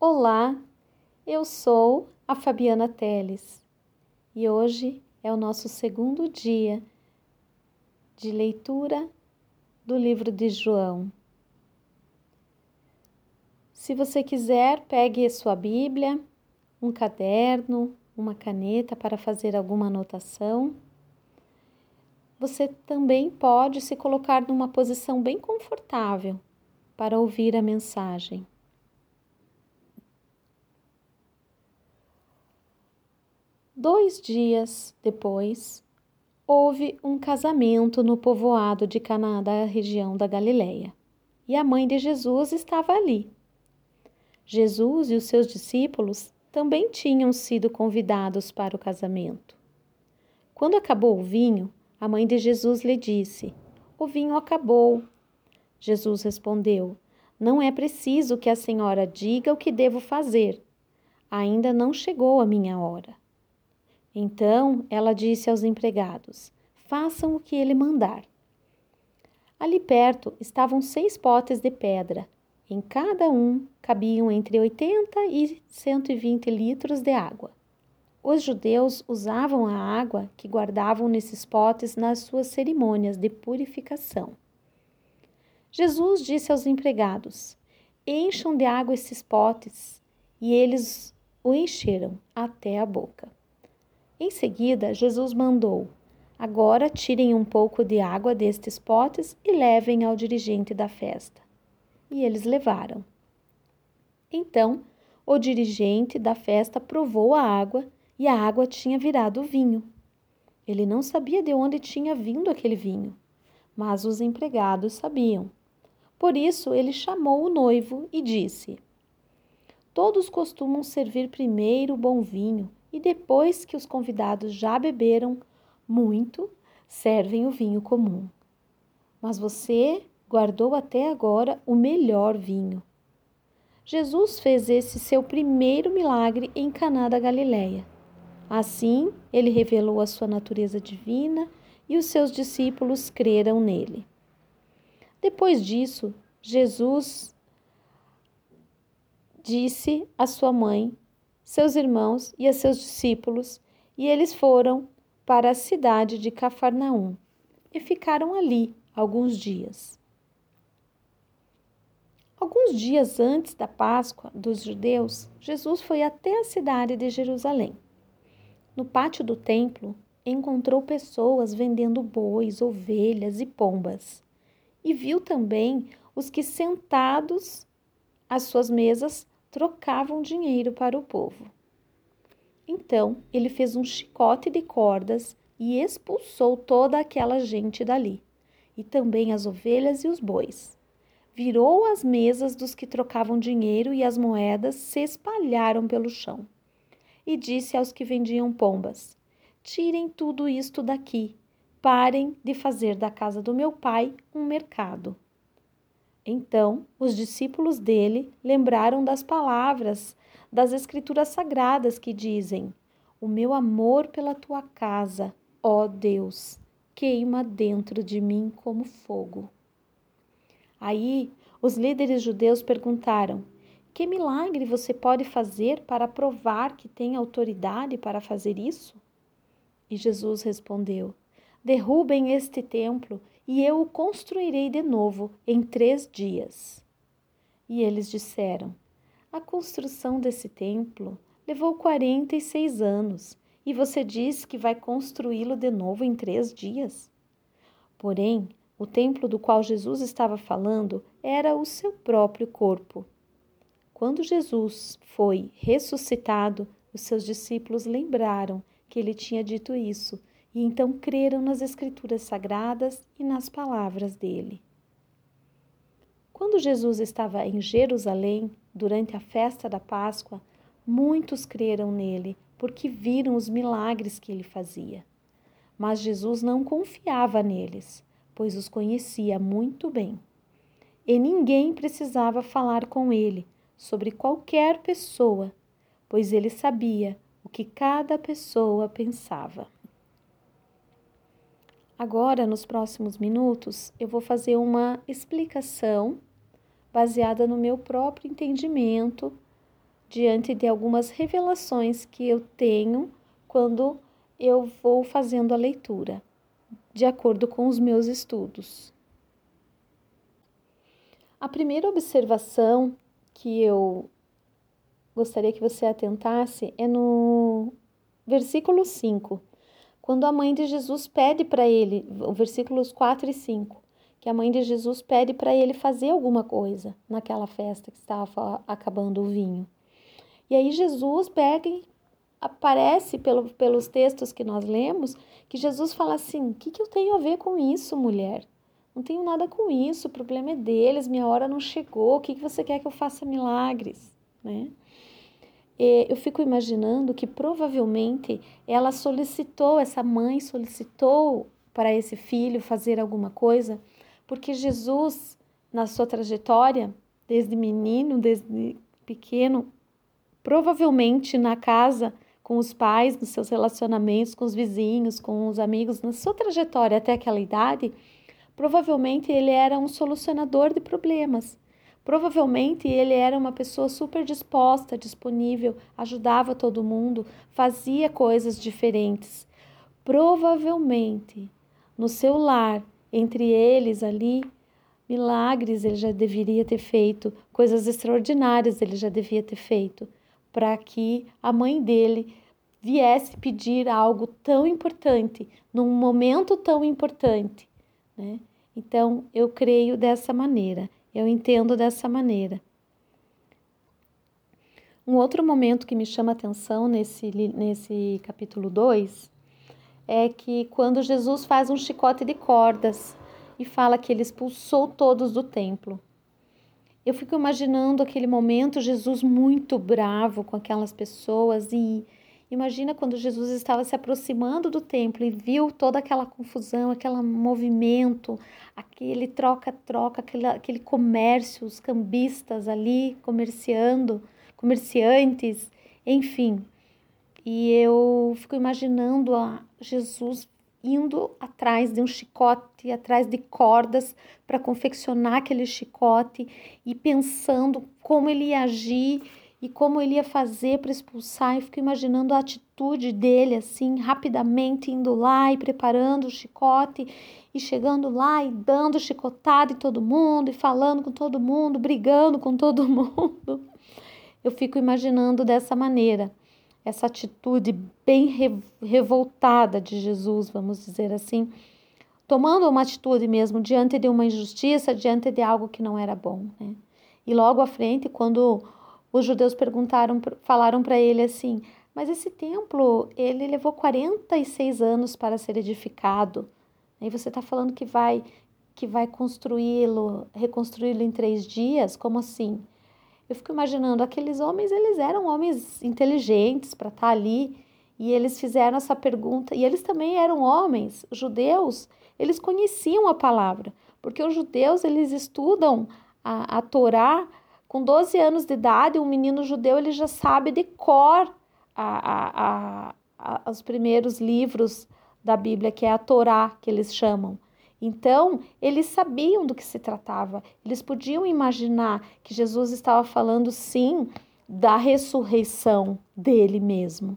Olá, eu sou a Fabiana Teles e hoje é o nosso segundo dia de leitura do livro de João. Se você quiser, pegue sua Bíblia, um caderno, uma caneta para fazer alguma anotação. Você também pode se colocar numa posição bem confortável para ouvir a mensagem. Dois dias depois, houve um casamento no povoado de Canaã da região da Galileia, e a mãe de Jesus estava ali. Jesus e os seus discípulos também tinham sido convidados para o casamento. Quando acabou o vinho, a mãe de Jesus lhe disse: O vinho acabou. Jesus respondeu: Não é preciso que a senhora diga o que devo fazer. Ainda não chegou a minha hora. Então ela disse aos empregados: Façam o que ele mandar. Ali perto estavam seis potes de pedra. Em cada um cabiam entre 80 e 120 litros de água. Os judeus usavam a água que guardavam nesses potes nas suas cerimônias de purificação. Jesus disse aos empregados: Encham de água esses potes. E eles o encheram até a boca. Em seguida, Jesus mandou: Agora tirem um pouco de água destes potes e levem ao dirigente da festa. E eles levaram. Então, o dirigente da festa provou a água e a água tinha virado vinho. Ele não sabia de onde tinha vindo aquele vinho, mas os empregados sabiam. Por isso, ele chamou o noivo e disse: Todos costumam servir primeiro o bom vinho e depois que os convidados já beberam muito, servem o vinho comum. Mas você guardou até agora o melhor vinho. Jesus fez esse seu primeiro milagre em Caná da Galileia. Assim, ele revelou a sua natureza divina e os seus discípulos creram nele. Depois disso, Jesus disse à sua mãe seus irmãos e a seus discípulos, e eles foram para a cidade de Cafarnaum e ficaram ali alguns dias. Alguns dias antes da Páscoa dos judeus, Jesus foi até a cidade de Jerusalém. No pátio do templo, encontrou pessoas vendendo bois, ovelhas e pombas, e viu também os que sentados às suas mesas trocavam dinheiro para o povo. Então ele fez um chicote de cordas e expulsou toda aquela gente dali, e também as ovelhas e os bois. Virou as mesas dos que trocavam dinheiro e as moedas se espalharam pelo chão. E disse aos que vendiam pombas: Tirem tudo isto daqui, parem de fazer da casa do meu pai um mercado. Então, os discípulos dele lembraram das palavras das Escrituras Sagradas que dizem: O meu amor pela tua casa, ó Deus, queima dentro de mim como fogo. Aí, os líderes judeus perguntaram: Que milagre você pode fazer para provar que tem autoridade para fazer isso? E Jesus respondeu: Derrubem este templo e eu o construirei de novo em três dias. E eles disseram: A construção desse templo levou quarenta e seis anos, e você diz que vai construí-lo de novo em três dias? Porém, o templo do qual Jesus estava falando era o seu próprio corpo. Quando Jesus foi ressuscitado, os seus discípulos lembraram que ele tinha dito isso e então creram nas Escrituras Sagradas e nas palavras dele. Quando Jesus estava em Jerusalém, durante a festa da Páscoa, muitos creram nele, porque viram os milagres que ele fazia. Mas Jesus não confiava neles, pois os conhecia muito bem. E ninguém precisava falar com ele sobre qualquer pessoa, pois ele sabia o que cada pessoa pensava. Agora, nos próximos minutos, eu vou fazer uma explicação baseada no meu próprio entendimento diante de algumas revelações que eu tenho quando eu vou fazendo a leitura, de acordo com os meus estudos. A primeira observação que eu gostaria que você atentasse é no versículo 5, quando a mãe de Jesus pede para ele, versículos 4 e 5, que a mãe de Jesus pede para ele fazer alguma coisa naquela festa que estava acabando o vinho. E aí Jesus pega e aparece pelo, pelos textos que nós lemos que Jesus fala assim: o que, que eu tenho a ver com isso, mulher? Não tenho nada com isso, o problema é deles, minha hora não chegou, o que, que você quer que eu faça milagres? Né? Eu fico imaginando que provavelmente ela solicitou, essa mãe solicitou para esse filho fazer alguma coisa, porque Jesus, na sua trajetória, desde menino, desde pequeno, provavelmente na casa com os pais, nos seus relacionamentos com os vizinhos, com os amigos, na sua trajetória até aquela idade, provavelmente ele era um solucionador de problemas. Provavelmente ele era uma pessoa super disposta, disponível, ajudava todo mundo, fazia coisas diferentes. Provavelmente no seu lar, entre eles ali, milagres ele já deveria ter feito, coisas extraordinárias ele já devia ter feito para que a mãe dele viesse pedir algo tão importante, num momento tão importante. Né? Então, eu creio dessa maneira, eu entendo dessa maneira. Um outro momento que me chama atenção nesse, nesse capítulo 2 é que quando Jesus faz um chicote de cordas e fala que ele expulsou todos do templo. Eu fico imaginando aquele momento, Jesus muito bravo com aquelas pessoas e imagina quando Jesus estava se aproximando do templo e viu toda aquela confusão, aquele movimento, aquele troca-troca, aquele, aquele comércio, os cambistas ali comerciando, comerciantes, enfim. E eu fico imaginando a Jesus indo atrás de um chicote, atrás de cordas para confeccionar aquele chicote e pensando como ele ia agir e como ele ia fazer para expulsar. E fico imaginando a atitude dele assim, rapidamente indo lá e preparando o chicote e chegando lá e dando chicotada em todo mundo e falando com todo mundo, brigando com todo mundo. Eu fico imaginando dessa maneira essa atitude bem revoltada de Jesus, vamos dizer assim, tomando uma atitude mesmo diante de uma injustiça, diante de algo que não era bom. Né? E logo à frente, quando os judeus perguntaram, falaram para ele assim: Mas esse templo, ele levou 46 anos para ser edificado. E você está falando que vai que vai construí-lo, reconstruí-lo em três dias? Como assim? Eu fico imaginando, aqueles homens, eles eram homens inteligentes para estar tá ali e eles fizeram essa pergunta. E eles também eram homens judeus, eles conheciam a palavra, porque os judeus, eles estudam a, a Torá com 12 anos de idade, um menino judeu, ele já sabe de cor a, a, a, os primeiros livros da Bíblia, que é a Torá, que eles chamam. Então, eles sabiam do que se tratava, eles podiam imaginar que Jesus estava falando sim da ressurreição dele mesmo,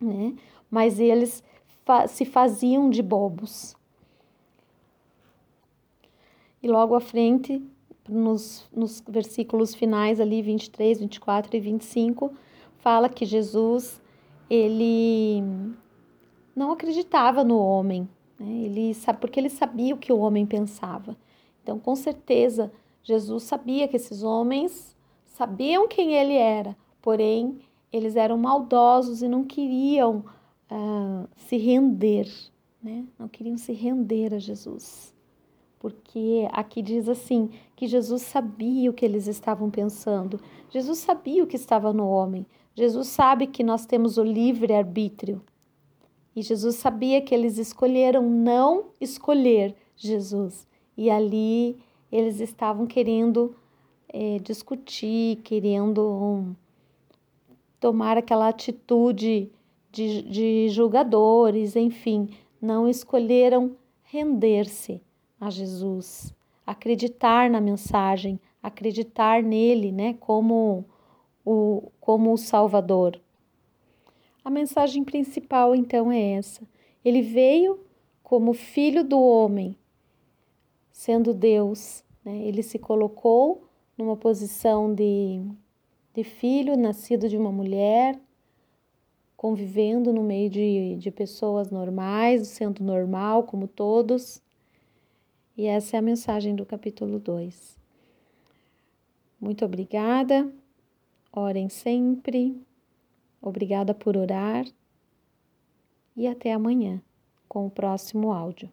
né? Mas eles fa se faziam de bobos. E logo à frente, nos, nos versículos finais ali, 23, 24 e 25, fala que Jesus, ele não acreditava no homem, né? Ele sabe porque ele sabia o que o homem pensava. Então, com certeza, Jesus sabia que esses homens sabiam quem ele era, porém eles eram maldosos e não queriam uh, se render, né? Não queriam se render a Jesus. Porque aqui diz assim que Jesus sabia o que eles estavam pensando. Jesus sabia o que estava no homem. Jesus sabe que nós temos o livre arbítrio. E Jesus sabia que eles escolheram não escolher Jesus. E ali eles estavam querendo é, discutir, querendo um, tomar aquela atitude de, de julgadores, enfim, não escolheram render-se a Jesus, acreditar na mensagem, acreditar nele, né, como o, como o Salvador. A mensagem principal então é essa. Ele veio como filho do homem, sendo Deus. Né? Ele se colocou numa posição de, de filho, nascido de uma mulher, convivendo no meio de, de pessoas normais, sendo normal como todos. E essa é a mensagem do capítulo 2. Muito obrigada. Orem sempre. Obrigada por orar. E até amanhã com o próximo áudio.